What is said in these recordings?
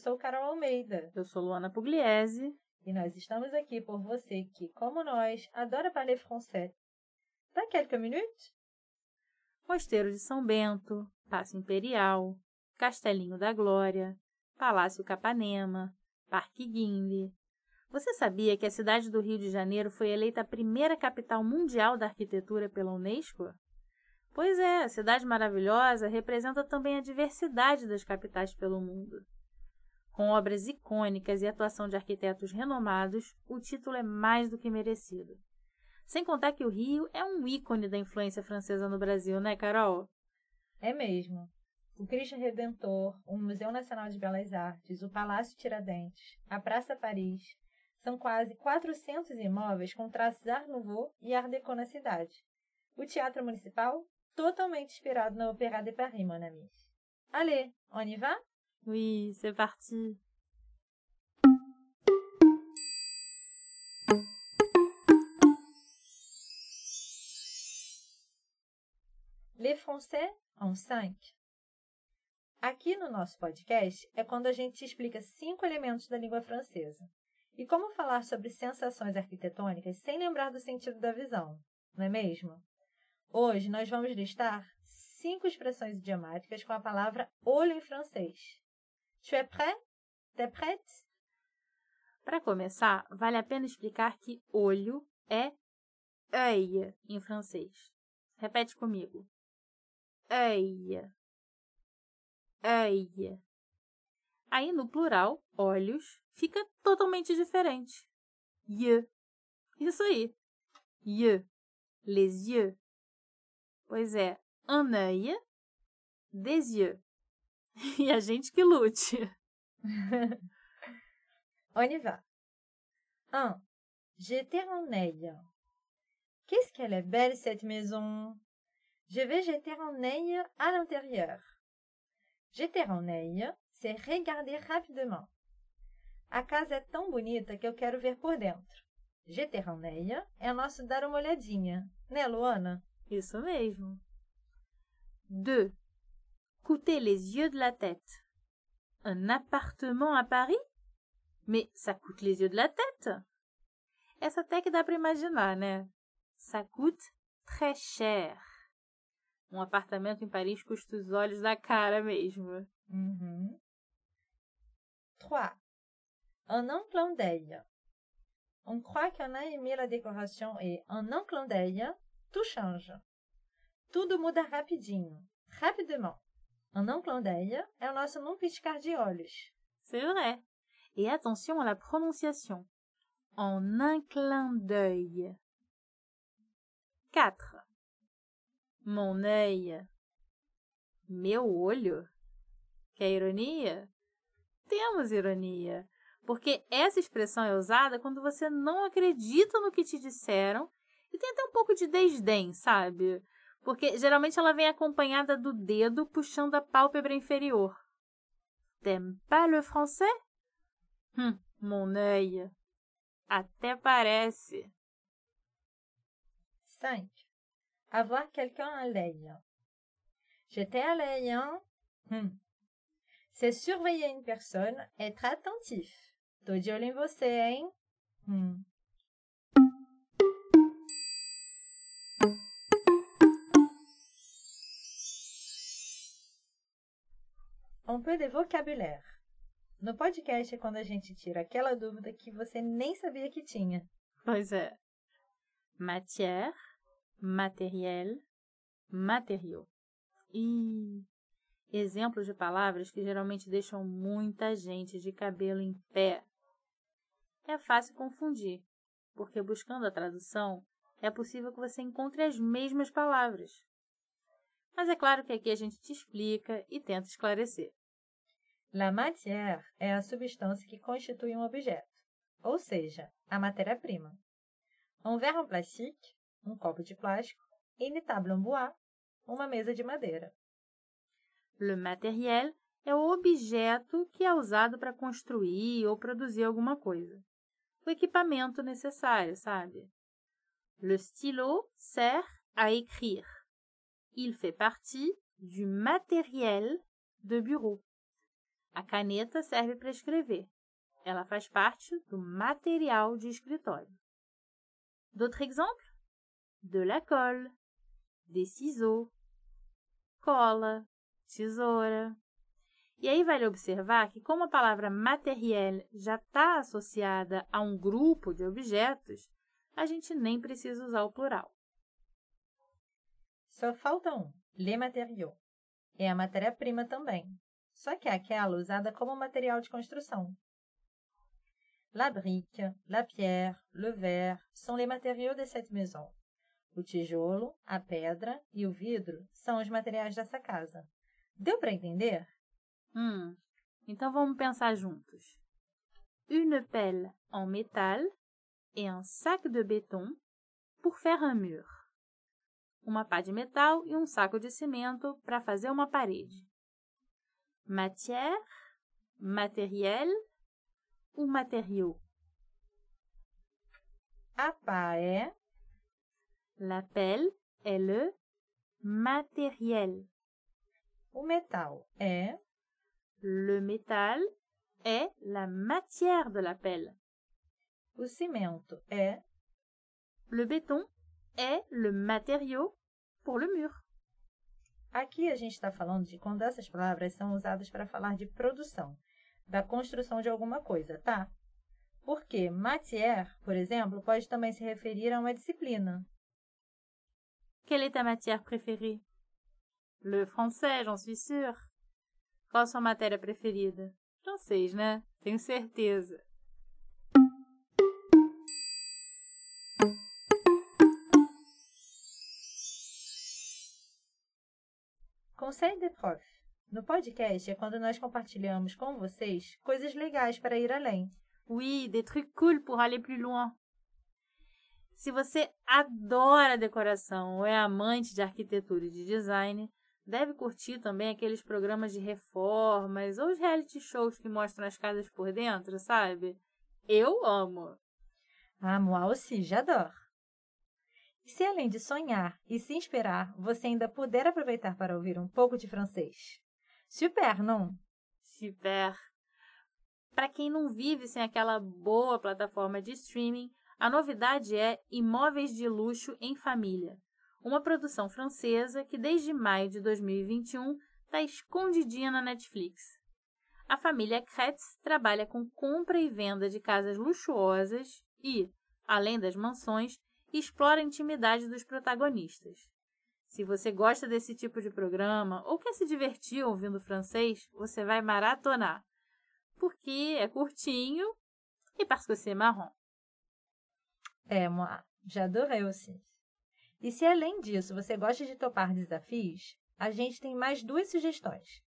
Sou Carol Almeida Eu sou Luana Pugliese. e nós estamos aqui por você que, como nós, adora parler français. Dá quelques minutes? Mosteiro de São Bento, Paço Imperial, Castelinho da Glória, Palácio Capanema, Parque Guinle. Você sabia que a cidade do Rio de Janeiro foi eleita a primeira capital mundial da arquitetura pela Unesco? Pois é, a cidade maravilhosa representa também a diversidade das capitais pelo mundo. Com obras icônicas e atuação de arquitetos renomados, o título é mais do que merecido. Sem contar que o Rio é um ícone da influência francesa no Brasil, né, Carol? É mesmo. O Cristo Redentor, o Museu Nacional de Belas Artes, o Palácio Tiradentes, a Praça Paris, são quase 400 imóveis com traços Art Nouveau e Art Deco na cidade. O Teatro Municipal, totalmente inspirado na Opéra de Paris, mon ami. Allez, on y va? Oui, c'est parti. Les Français en 5. Aqui no nosso podcast é quando a gente explica cinco elementos da língua francesa. E como falar sobre sensações arquitetônicas sem lembrar do sentido da visão, não é mesmo? Hoje nós vamos listar cinco expressões idiomáticas com a palavra olho em francês. Tu es prêt? T'es prête? Para começar, vale a pena explicar que olho é œil em francês. Repete comigo. Œil. Œil. Aí no plural, olhos, fica totalmente diferente. Yeux. Isso aí. Yeux. Les yeux. Pois é, un œil, des yeux. E a gente que lute. On y va. 1. Jeter un œil. Qu'est-ce qu'elle est belle cette maison. Je vais jeter un œil à l'intérieur. Jeter un œil, c'est regarder rapidement. A casa é tão bonita que eu quero ver por dentro. Œil é nosso dar uma olhadinha, né, Luana? Isso mesmo. 2. Coûter les yeux de la tête. Un appartement à Paris? Mais ça coûte les yeux de la tête? Essa até que dá para imaginar, né? Ça coûte très cher. Um apartamento em Paris custa os olhos da cara mesmo. Mhm. 3. Un un clin d'œil. On croit qu'on a aimé la décoration et en un clin d'œil, tout change. Tudo muda rapidinho, rapidement. Un d'œil é o nosso num piscar de olhos. C'est vrai. Et attention à la prononciation. En un clin d'œil. 4. Mon œil. Meu olho. Quer ironia? Temos ironia. Porque essa expressão é usada quando você não acredita no que te disseram e tem até um pouco de desdém, sabe? Porque geralmente ela vem acompanhada do dedo puxando a pálpebra inferior. T'aimes pas le français? Hum, mon œil. Até parece. 5. Avoir quelqu'un à l'œil. Jeter à l'œil. Hmm. C'est surveiller une personne, être attentif. Tô de olho em você, hein? Hmm. Um peu de vocabulaire. No podcast é quando a gente tira aquela dúvida que você nem sabia que tinha. Pois é. Matière, matériel, matériaux. E exemplos de palavras que geralmente deixam muita gente de cabelo em pé. É fácil confundir. porque buscando a tradução é possível que você encontre as mesmas palavras. Mas é claro que aqui a gente te explica e tenta esclarecer. La matière é a substância que constitui um objeto, ou seja, a matéria-prima. Um verre en plastique, um copo de plástico, e une table en bois, uma mesa de madeira. Le matériel é o objeto que é usado para construir ou produzir alguma coisa. O equipamento necessário, sabe? Le stylo sert à écrire. Il fait partie du matériel de bureau. A caneta serve para escrever. Ela faz parte do material de escritório. D'autres exemples? De la colle, des ciseaux, cola, tesoura. E aí vale observar que como a palavra matériel já está associada a um grupo de objetos, a gente nem precisa usar o plural. Só falta um, les matériaux. É a matéria-prima também, só que é aquela usada como material de construção. La brique, la pierre, le verre são les matériaux de cette maison. O tijolo, a pedra e o vidro são os materiais dessa casa. Deu para entender? Hum, então vamos pensar juntos. Une pelle en métal et un sac de béton pour faire un mur. Uma pá de metal e um saco de cimento para fazer uma parede. Matière, matériel ou matériau? A pá é La pelle est le matériel. o metal é Le métal est la matière de la pelle. o cimento é Le béton est le matériau pour le mur. Aqui a gente está falando de quando essas palavras são usadas para falar de produção, da construção de alguma coisa, tá? Porque matière, por exemplo, pode também se referir a uma disciplina. Quelle est ta matière préférée? Le français, j'en suis sûre. Qual sua matéria preferida? Francês, né? Tenho certeza. Conseil de prof. No podcast é quando nós compartilhamos com vocês coisas legais para ir além. Oui, des trucs cool pour aller plus loin. Se você adora decoração ou é amante de arquitetura e de design, deve curtir também aqueles programas de reformas ou os reality shows que mostram as casas por dentro, sabe? Eu amo. Ah, moi aussi, j'adore. Se além de sonhar e se inspirar, você ainda puder aproveitar para ouvir um pouco de francês? Super, não? Super. Para quem não vive sem aquela boa plataforma de streaming, a novidade é Imóveis de Luxo em Família, uma produção francesa que desde maio de 2021 está escondidinha na Netflix. A família Kretz trabalha com compra e venda de casas luxuosas e, além das mansões, explora a intimidade dos protagonistas. Se você gosta desse tipo de programa ou quer se divertir ouvindo francês, você vai maratonar, porque é curtinho e parce que c'est marrant. É, moi, j'adorei aussi. E se além disso você gosta de topar desafios, a gente tem mais duas sugestões.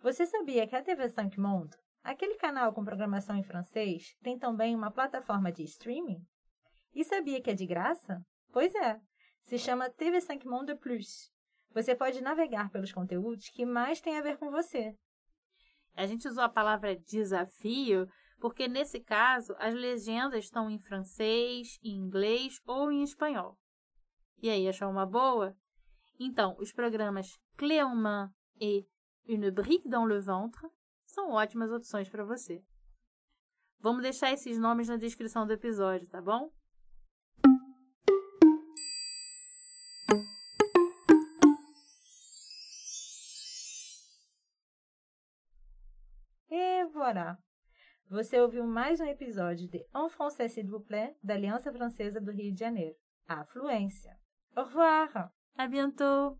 Você sabia que a TV5 Monde, aquele canal com programação em francês, tem também uma plataforma de streaming? E sabia que é de graça? Pois é, se chama TV5 Monde Plus. Você pode navegar pelos conteúdos que mais têm a ver com você. A gente usou a palavra desafio porque, nesse caso, as legendas estão em francês, em inglês ou em espanhol. E aí, achou uma boa? Então, os programas Clé en main e Une brique dans le ventre são ótimas opções para você. Vamos deixar esses nomes na descrição do episódio, tá bom? E voilà! Você ouviu mais um episódio de En français s'il vous plaît, da Aliança Francesa do Rio de Janeiro. A Fluência. Au revoir! À bientôt!